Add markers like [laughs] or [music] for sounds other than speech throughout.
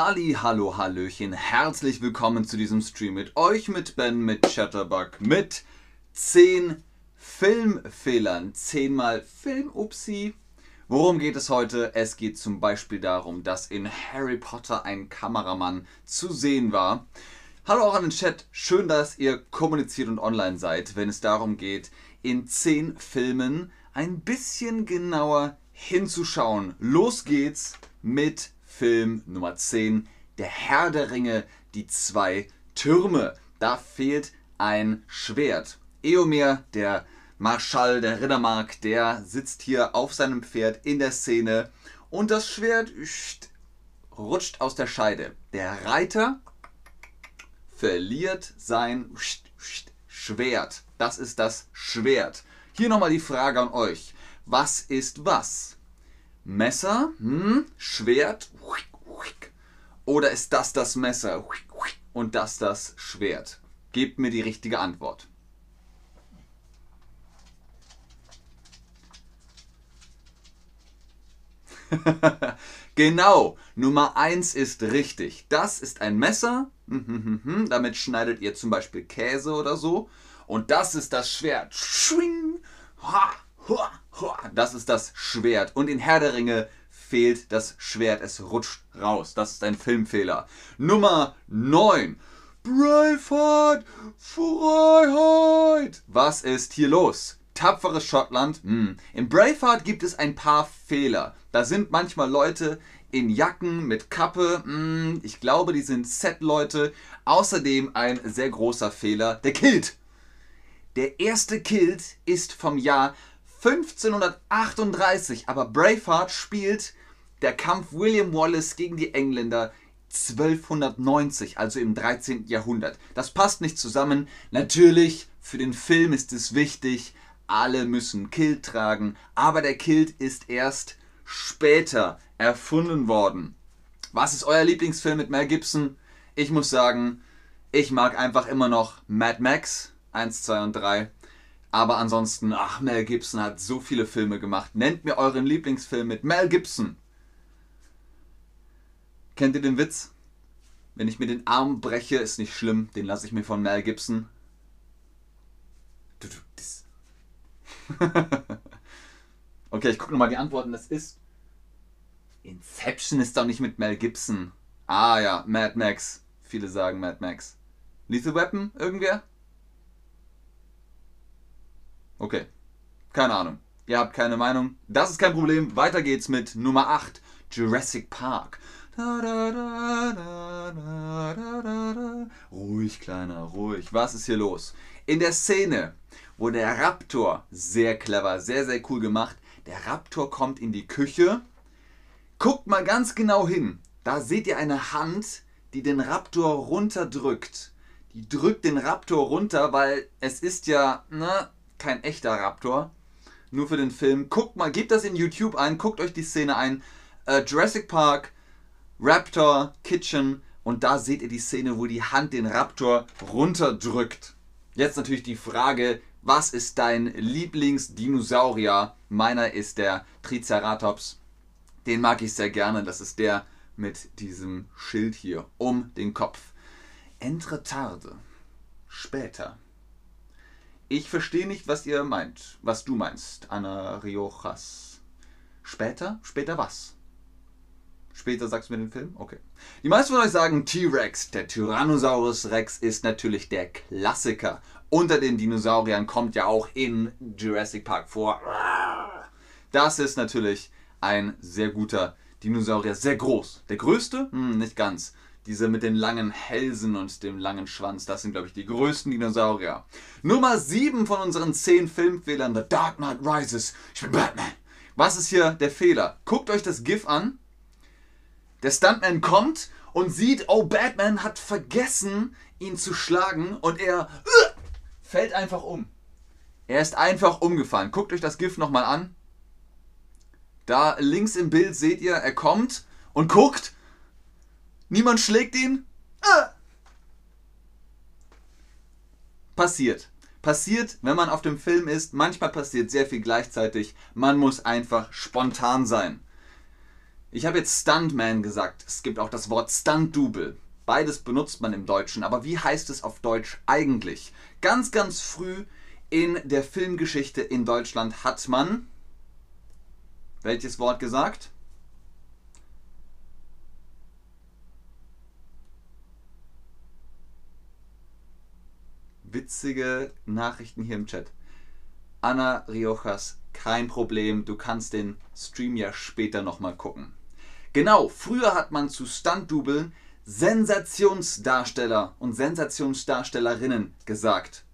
Halli, hallo, hallöchen, herzlich willkommen zu diesem Stream mit euch, mit Ben, mit Chatterbug, mit 10 Filmfehlern, 10 mal Film-Upsi. Worum geht es heute? Es geht zum Beispiel darum, dass in Harry Potter ein Kameramann zu sehen war. Hallo auch an den Chat, schön, dass ihr kommuniziert und online seid, wenn es darum geht, in 10 Filmen ein bisschen genauer hinzuschauen. Los geht's mit Film Nummer 10, Der Herr der Ringe, die zwei Türme. Da fehlt ein Schwert. Eomer, der Marschall der Rittermark, der sitzt hier auf seinem Pferd in der Szene und das Schwert rutscht aus der Scheide. Der Reiter verliert sein Schwert. Das ist das Schwert. Hier nochmal die Frage an euch. Was ist was? Messer, hm, Schwert oder ist das das Messer und das das Schwert? Gebt mir die richtige Antwort. [laughs] genau, Nummer 1 ist richtig. Das ist ein Messer. Damit schneidet ihr zum Beispiel Käse oder so. Und das ist das Schwert. Das ist das Schwert. Und in Herr der Ringe fehlt das Schwert. Es rutscht raus. Das ist ein Filmfehler. Nummer 9. Braveheart, Freiheit. Was ist hier los? Tapferes Schottland. Hm. In Braveheart gibt es ein paar Fehler. Da sind manchmal Leute in Jacken mit Kappe. Hm. Ich glaube, die sind Set-Leute. Außerdem ein sehr großer Fehler. Der Kilt. Der erste Kilt ist vom Jahr 1538, aber Braveheart spielt der Kampf William Wallace gegen die Engländer 1290, also im 13. Jahrhundert. Das passt nicht zusammen. Natürlich, für den Film ist es wichtig, alle müssen Kilt tragen, aber der Kilt ist erst später erfunden worden. Was ist euer Lieblingsfilm mit Mel Gibson? Ich muss sagen, ich mag einfach immer noch Mad Max 1, 2 und 3. Aber ansonsten, ach, Mel Gibson hat so viele Filme gemacht. Nennt mir euren Lieblingsfilm mit Mel Gibson. Kennt ihr den Witz? Wenn ich mir den Arm breche, ist nicht schlimm. Den lasse ich mir von Mel Gibson. [laughs] okay, ich gucke nochmal die Antworten. Das ist. Inception ist doch nicht mit Mel Gibson. Ah ja, Mad Max. Viele sagen Mad Max. Lethal Weapon? Irgendwer? Okay. Keine Ahnung. Ihr habt keine Meinung. Das ist kein Problem. Weiter geht's mit Nummer 8. Jurassic Park. Ruhig, Kleiner, ruhig. Was ist hier los? In der Szene, wo der Raptor, sehr clever, sehr, sehr cool gemacht, der Raptor kommt in die Küche. Guckt mal ganz genau hin. Da seht ihr eine Hand, die den Raptor runterdrückt. Die drückt den Raptor runter, weil es ist ja, ne, kein echter Raptor. Nur für den Film. Guckt mal, gebt das in YouTube ein, guckt euch die Szene ein. Äh, Jurassic Park, Raptor, Kitchen und da seht ihr die Szene, wo die Hand den Raptor runterdrückt. Jetzt natürlich die Frage, was ist dein Lieblingsdinosaurier? Meiner ist der Triceratops. Den mag ich sehr gerne. Das ist der mit diesem Schild hier um den Kopf. Entre tarde. Später. Ich verstehe nicht, was ihr meint. Was du meinst, Anna Riojas. Später? Später was? Später sagst du mir den Film? Okay. Die meisten von euch sagen T-Rex. Der Tyrannosaurus Rex ist natürlich der Klassiker. Unter den Dinosauriern kommt ja auch in Jurassic Park vor. Das ist natürlich ein sehr guter Dinosaurier. Sehr groß. Der größte? Hm, nicht ganz. Diese mit den langen Hälsen und dem langen Schwanz, das sind, glaube ich, die größten Dinosaurier. Nummer 7 von unseren 10 Filmfehlern, The Dark Knight Rises. Ich bin Batman. Was ist hier der Fehler? Guckt euch das GIF an. Der Stuntman kommt und sieht, oh, Batman hat vergessen, ihn zu schlagen und er uh, fällt einfach um. Er ist einfach umgefallen. Guckt euch das GIF nochmal an. Da links im Bild seht ihr, er kommt und guckt Niemand schlägt ihn? Ah. Passiert. Passiert, wenn man auf dem Film ist. Manchmal passiert sehr viel gleichzeitig. Man muss einfach spontan sein. Ich habe jetzt Stuntman gesagt. Es gibt auch das Wort Stunt-Double. Beides benutzt man im Deutschen. Aber wie heißt es auf Deutsch eigentlich? Ganz, ganz früh in der Filmgeschichte in Deutschland hat man welches Wort gesagt? Witzige Nachrichten hier im Chat. Anna Riojas, kein Problem, du kannst den Stream ja später nochmal gucken. Genau, früher hat man zu Stunt-Dubeln Sensationsdarsteller und Sensationsdarstellerinnen gesagt.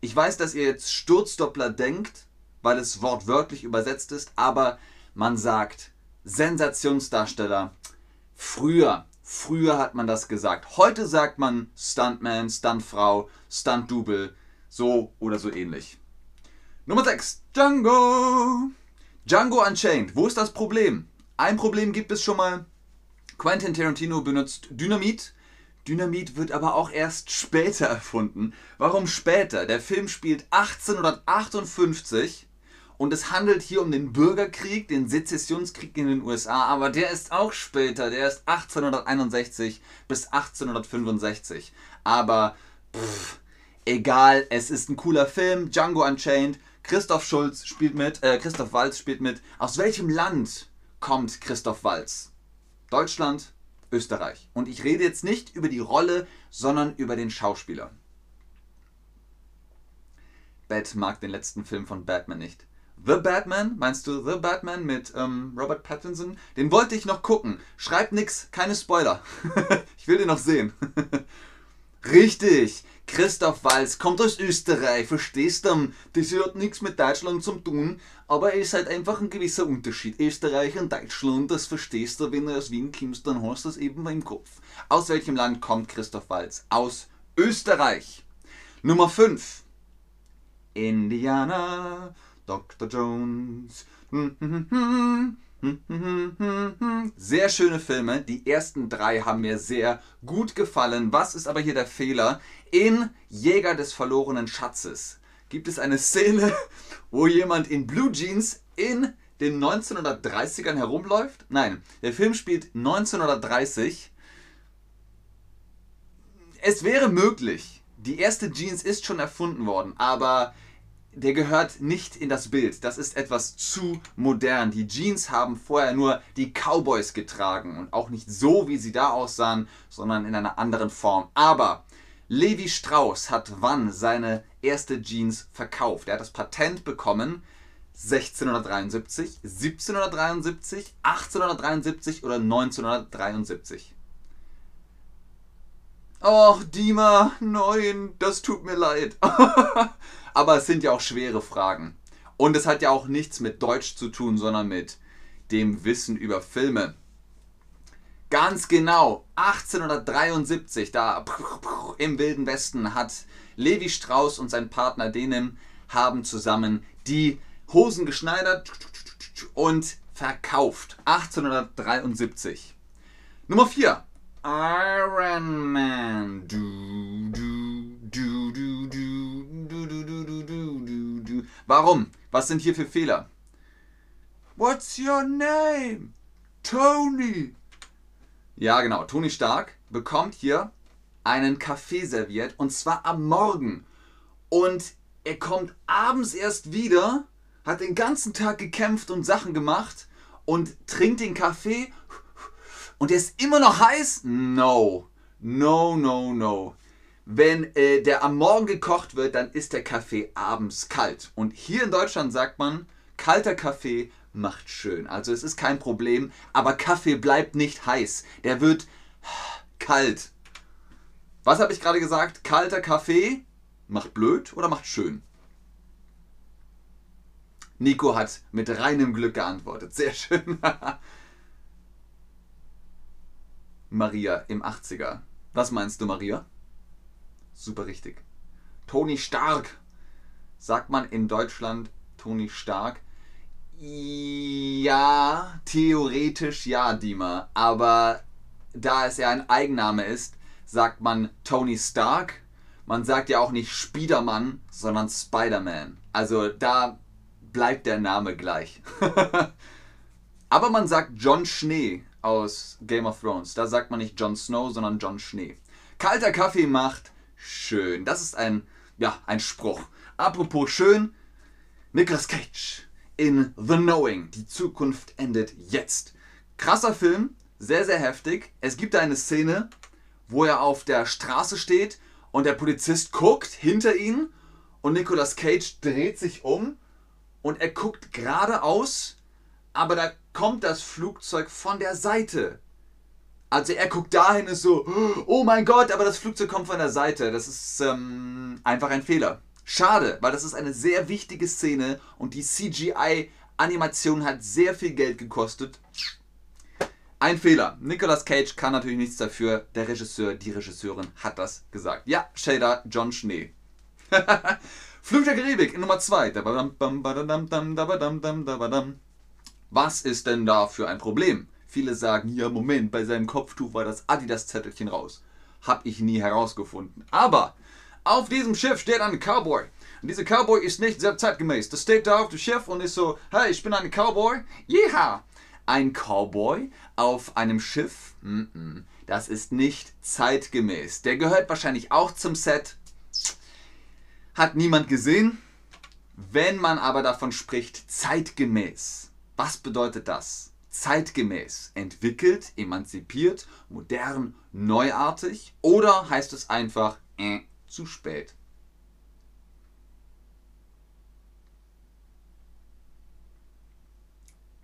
Ich weiß, dass ihr jetzt Sturzdoppler denkt, weil es wortwörtlich übersetzt ist, aber man sagt Sensationsdarsteller. Früher, früher hat man das gesagt. Heute sagt man Stuntman, Stuntfrau, Stunt-Double, so oder so ähnlich. Nummer 6. Django. Django Unchained. Wo ist das Problem? Ein Problem gibt es schon mal. Quentin Tarantino benutzt Dynamit Dynamit wird aber auch erst später [laughs] erfunden. Warum später? Der Film spielt 1858 und es handelt hier um den Bürgerkrieg, den Sezessionskrieg in den USA, aber der ist auch später, der ist 1861 bis 1865. Aber pff, egal, es ist ein cooler Film, Django Unchained. Christoph Schulz spielt mit, äh, Christoph Walz spielt mit. Aus welchem Land kommt Christoph Walz? Deutschland, Österreich. Und ich rede jetzt nicht über die Rolle, sondern über den Schauspieler. Bat mag den letzten Film von Batman nicht. The Batman, meinst du The Batman mit ähm, Robert Pattinson? Den wollte ich noch gucken. Schreib nix, keine Spoiler. [laughs] ich will den noch sehen. [laughs] Richtig, Christoph Walz kommt aus Österreich, verstehst du? Das hat nichts mit Deutschland zu tun, aber es ist halt einfach ein gewisser Unterschied. Österreich und Deutschland, das verstehst du, wenn du aus Wien kommst, dann hast du das eben im Kopf. Aus welchem Land kommt Christoph Walz? Aus Österreich. Nummer 5. Indiana, Dr. Jones. Sehr schöne Filme. Die ersten drei haben mir sehr gut gefallen. Was ist aber hier der Fehler? In Jäger des verlorenen Schatzes gibt es eine Szene, [laughs] wo jemand in Blue Jeans in den 1930ern herumläuft. Nein, der Film spielt 1930. Es wäre möglich. Die erste Jeans ist schon erfunden worden, aber der gehört nicht in das Bild. Das ist etwas zu modern. Die Jeans haben vorher nur die Cowboys getragen und auch nicht so, wie sie da aussahen, sondern in einer anderen Form. Aber Levi Strauss hat wann seine erste Jeans verkauft? Er hat das Patent bekommen 1673, 1773, 1873 oder 1973. Oh, Dima, nein, das tut mir leid. [laughs] Aber es sind ja auch schwere Fragen. Und es hat ja auch nichts mit Deutsch zu tun, sondern mit dem Wissen über Filme. Ganz genau, 1873, da im Wilden Westen, hat Levi Strauss und sein Partner Denim haben zusammen die Hosen geschneidert und verkauft. 1873. Nummer 4. Iron Man. Du, du, du, du, du, du, du, du, du, du, du. Warum? Was sind hier für Fehler? What's your name? Tony. Ja, genau. Tony Stark bekommt hier einen Kaffee serviert und zwar am Morgen. Und er kommt abends erst wieder, hat den ganzen Tag gekämpft und Sachen gemacht und trinkt den Kaffee und der ist immer noch heiß? No. No, no, no. Wenn äh, der am Morgen gekocht wird, dann ist der Kaffee abends kalt. Und hier in Deutschland sagt man, kalter Kaffee macht schön. Also es ist kein Problem, aber Kaffee bleibt nicht heiß. Der wird kalt. Was habe ich gerade gesagt? Kalter Kaffee macht blöd oder macht schön? Nico hat mit reinem Glück geantwortet. Sehr schön. [laughs] Maria im 80er. Was meinst du, Maria? Super richtig. Toni Stark. Sagt man in Deutschland Toni Stark? Ja, theoretisch ja, Dima. Aber da es ja ein Eigenname ist, sagt man Tony Stark. Man sagt ja auch nicht Spidermann, sondern Spider-Man. Also da bleibt der Name gleich. [laughs] Aber man sagt John Schnee aus Game of Thrones. Da sagt man nicht Jon Snow, sondern John Schnee. Kalter Kaffee macht schön. Das ist ein, ja, ein Spruch. Apropos schön, Nicolas Cage in The Knowing. Die Zukunft endet jetzt. Krasser Film, sehr, sehr heftig. Es gibt eine Szene, wo er auf der Straße steht und der Polizist guckt hinter ihn und Nicolas Cage dreht sich um und er guckt geradeaus, aber da kommt das Flugzeug von der Seite. Also er guckt dahin ist so, oh mein Gott, aber das Flugzeug kommt von der Seite. Das ist ähm, einfach ein Fehler. Schade, weil das ist eine sehr wichtige Szene und die CGI-Animation hat sehr viel Geld gekostet. Ein Fehler. Nicolas Cage kann natürlich nichts dafür. Der Regisseur, die Regisseurin hat das gesagt. Ja, Shader, John Schnee. [laughs] Flug der Karibik in Nummer 2. Was ist denn da für ein Problem? Viele sagen, ja Moment, bei seinem Kopftuch war das Adidas-Zettelchen raus. Hab ich nie herausgefunden. Aber auf diesem Schiff steht ein Cowboy. Und dieser Cowboy ist nicht sehr zeitgemäß. Das steht da auf dem Schiff und ist so, hey, ich bin ein Cowboy. Ja, ein Cowboy auf einem Schiff, das ist nicht zeitgemäß. Der gehört wahrscheinlich auch zum Set. Hat niemand gesehen. Wenn man aber davon spricht, zeitgemäß, was bedeutet das? Zeitgemäß, entwickelt, emanzipiert, modern, neuartig oder heißt es einfach äh, zu spät?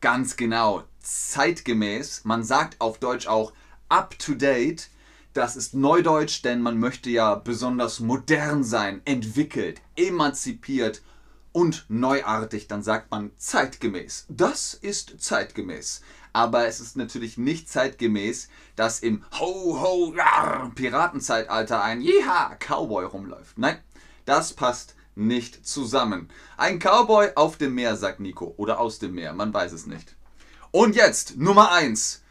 Ganz genau, zeitgemäß. Man sagt auf Deutsch auch up to date. Das ist Neudeutsch, denn man möchte ja besonders modern sein, entwickelt, emanzipiert und neuartig. Dann sagt man zeitgemäß. Das ist zeitgemäß. Aber es ist natürlich nicht zeitgemäß, dass im Ho Ho Rar Piratenzeitalter ein Jeha Cowboy rumläuft. Nein, das passt nicht zusammen. Ein Cowboy auf dem Meer, sagt Nico. Oder aus dem Meer, man weiß es nicht. Und jetzt Nummer 1.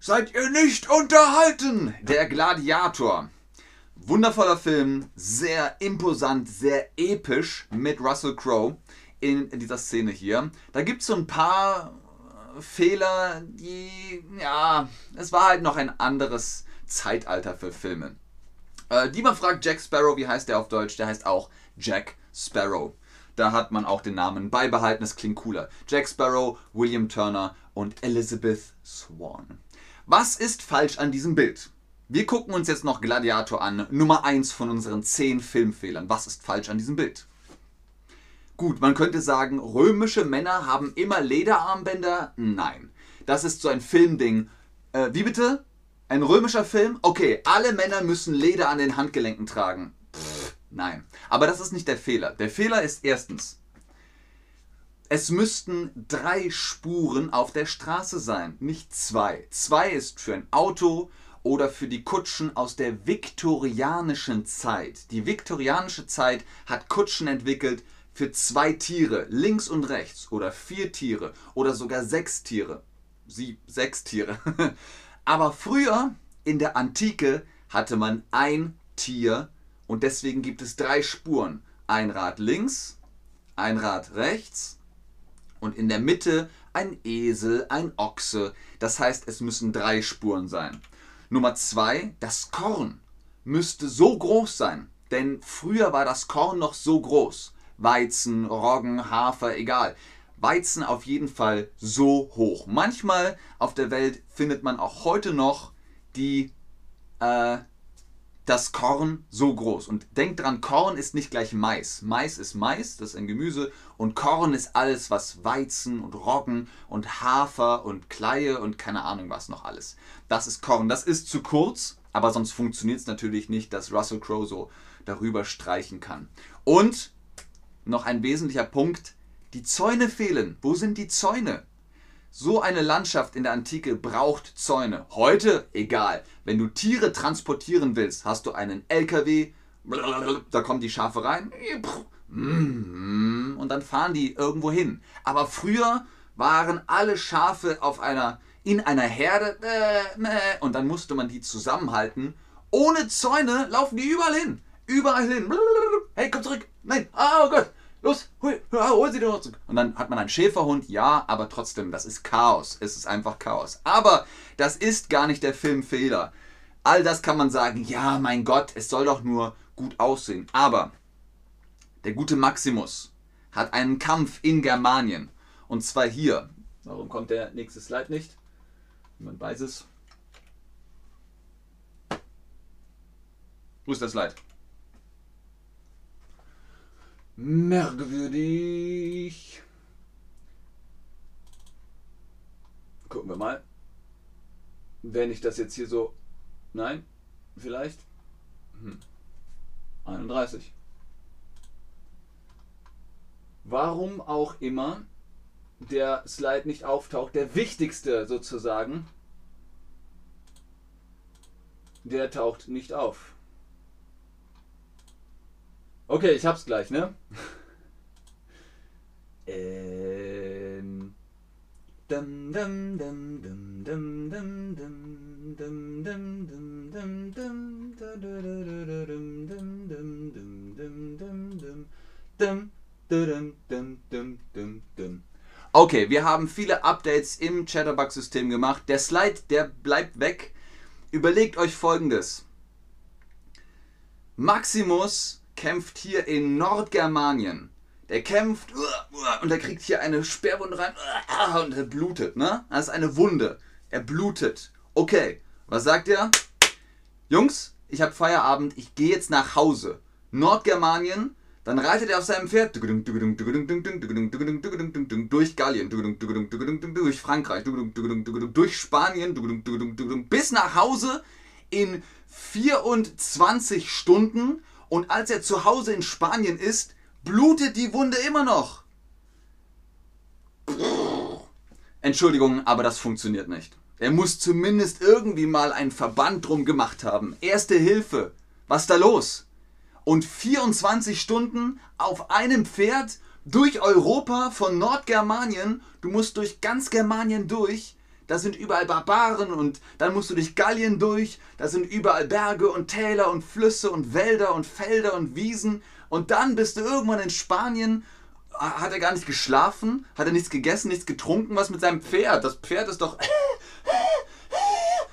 Seid ihr nicht unterhalten? Der Gladiator. Wundervoller Film, sehr imposant, sehr episch mit Russell Crowe in, in dieser Szene hier. Da gibt es so ein paar äh, Fehler, die, ja, es war halt noch ein anderes Zeitalter für Filme. Äh, die man fragt, Jack Sparrow, wie heißt der auf Deutsch? Der heißt auch Jack Sparrow. Da hat man auch den Namen beibehalten, das klingt cooler. Jack Sparrow, William Turner und Elizabeth Swan. Was ist falsch an diesem Bild? Wir gucken uns jetzt noch Gladiator an, Nummer 1 von unseren 10 Filmfehlern. Was ist falsch an diesem Bild? Gut, man könnte sagen, römische Männer haben immer Lederarmbänder. Nein, das ist so ein Filmding. Äh, wie bitte? Ein römischer Film? Okay, alle Männer müssen Leder an den Handgelenken tragen. Nein. Aber das ist nicht der Fehler. Der Fehler ist erstens, es müssten drei Spuren auf der Straße sein, nicht zwei. Zwei ist für ein Auto oder für die Kutschen aus der viktorianischen Zeit. Die viktorianische Zeit hat Kutschen entwickelt für zwei Tiere, links und rechts, oder vier Tiere, oder sogar sechs Tiere. Sie, sechs Tiere. [laughs] Aber früher, in der Antike, hatte man ein Tier und deswegen gibt es drei Spuren. Ein Rad links, ein Rad rechts und in der Mitte ein Esel, ein Ochse. Das heißt, es müssen drei Spuren sein. Nummer zwei, das Korn müsste so groß sein. Denn früher war das Korn noch so groß. Weizen, Roggen, Hafer, egal. Weizen auf jeden Fall so hoch. Manchmal auf der Welt findet man auch heute noch die äh, das Korn so groß. Und denkt dran, Korn ist nicht gleich Mais. Mais ist Mais, das ist ein Gemüse. Und Korn ist alles, was Weizen und Roggen und Hafer und Kleie und keine Ahnung was noch alles. Das ist Korn. Das ist zu kurz, aber sonst funktioniert es natürlich nicht, dass Russell Crowe so darüber streichen kann. Und noch ein wesentlicher Punkt, die Zäune fehlen. Wo sind die Zäune? So eine Landschaft in der Antike braucht Zäune. Heute egal. Wenn du Tiere transportieren willst, hast du einen LKW, da kommen die Schafe rein und dann fahren die irgendwo hin. Aber früher waren alle Schafe auf einer, in einer Herde und dann musste man die zusammenhalten. Ohne Zäune laufen die überall hin. Überall hin. Hey, komm zurück. Nein. Oh Gott. Los, hol, hol sie doch zurück. Und dann hat man einen Schäferhund, ja, aber trotzdem, das ist Chaos. Es ist einfach Chaos. Aber das ist gar nicht der Filmfehler. All das kann man sagen, ja, mein Gott, es soll doch nur gut aussehen. Aber der gute Maximus hat einen Kampf in Germanien. Und zwar hier. Warum kommt der nächste Slide nicht? Niemand weiß es. Wo ist der Slide? Merkwürdig. Gucken wir mal. Wenn ich das jetzt hier so. Nein? Vielleicht? Hm. 31. Warum auch immer der Slide nicht auftaucht, der wichtigste sozusagen, der taucht nicht auf. Okay, ich hab's gleich, ne? ähm. Dum, dum, dum, dum, dum, dum, dum, Okay, wir haben viele Updates im Chatterbug-System gemacht. Der Slide, der bleibt weg. Überlegt euch folgendes. Maximus kämpft hier in Nordgermanien. Der kämpft und er kriegt hier eine Sperrwunde rein und er blutet, ne? Das ist eine Wunde. Er blutet. Okay, was sagt er? Jungs, ich habe Feierabend, ich gehe jetzt nach Hause. Nordgermanien, dann reitet er auf seinem Pferd durch Gallien, durch Frankreich, durch Spanien, bis nach Hause in 24 Stunden und als er zu Hause in Spanien ist, blutet die Wunde immer noch. Entschuldigung, aber das funktioniert nicht. Er muss zumindest irgendwie mal einen Verband drum gemacht haben. Erste Hilfe. Was da los? Und 24 Stunden auf einem Pferd durch Europa von Nordgermanien. Du musst durch ganz Germanien durch da sind überall Barbaren und dann musst du durch Gallien durch, da sind überall Berge und Täler und Flüsse und Wälder und Felder und Wiesen und dann bist du irgendwann in Spanien, hat er gar nicht geschlafen, hat er nichts gegessen, nichts getrunken, was mit seinem Pferd? Das Pferd ist doch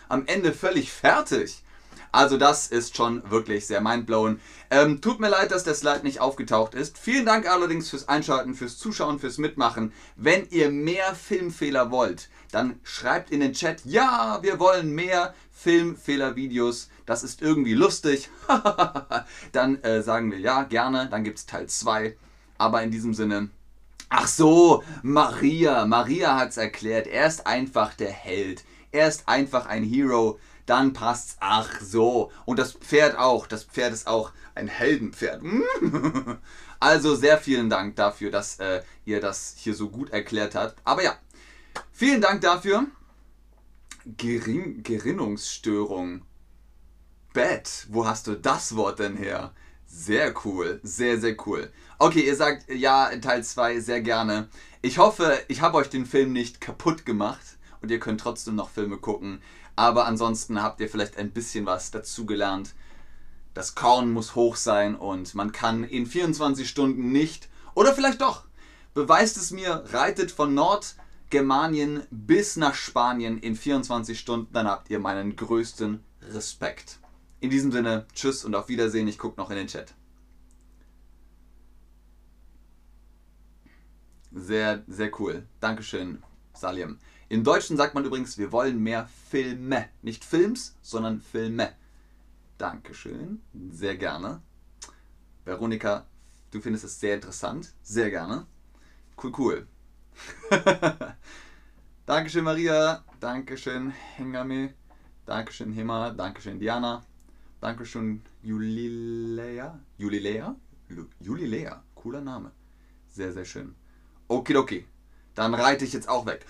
am Ende völlig fertig. Also das ist schon wirklich sehr mindblowing. Ähm, tut mir leid, dass der Slide nicht aufgetaucht ist. Vielen Dank allerdings fürs Einschalten, fürs Zuschauen, fürs Mitmachen. Wenn ihr mehr Filmfehler wollt, dann schreibt in den Chat, ja, wir wollen mehr Filmfehler-Videos. Das ist irgendwie lustig. [laughs] dann äh, sagen wir ja, gerne. Dann gibt es Teil 2. Aber in diesem Sinne, ach so, Maria. Maria hat es erklärt. Er ist einfach der Held. Er ist einfach ein Hero dann passt's. Ach so. Und das Pferd auch. Das Pferd ist auch ein Heldenpferd. [laughs] Also sehr vielen Dank dafür, dass äh, ihr das hier so gut erklärt habt. Aber ja, vielen Dank dafür. Gering Gerinnungsstörung. Bett. Wo hast du das Wort denn her? Sehr cool. Sehr, sehr cool. Okay, ihr sagt ja, Teil 2 sehr gerne. Ich hoffe, ich habe euch den Film nicht kaputt gemacht und ihr könnt trotzdem noch Filme gucken. Aber ansonsten habt ihr vielleicht ein bisschen was dazugelernt. Das Korn muss hoch sein und man kann in 24 Stunden nicht, oder vielleicht doch, beweist es mir, reitet von Nordgermanien bis nach Spanien in 24 Stunden, dann habt ihr meinen größten Respekt. In diesem Sinne, tschüss und auf Wiedersehen. Ich gucke noch in den Chat. Sehr, sehr cool. Dankeschön, Salim. Im Deutschen sagt man übrigens, wir wollen mehr Filme. Nicht Films, sondern Filme. Dankeschön. Sehr gerne. Veronika, du findest es sehr interessant. Sehr gerne. Cool, cool. Dankeschön, Maria. Dankeschön, Hengame. Dankeschön, Hema. Dankeschön, Diana. Dankeschön, Julilea. Julilea? Julilea. Cooler Name. Sehr, sehr schön. Okidoki. Dann reite ich jetzt auch weg.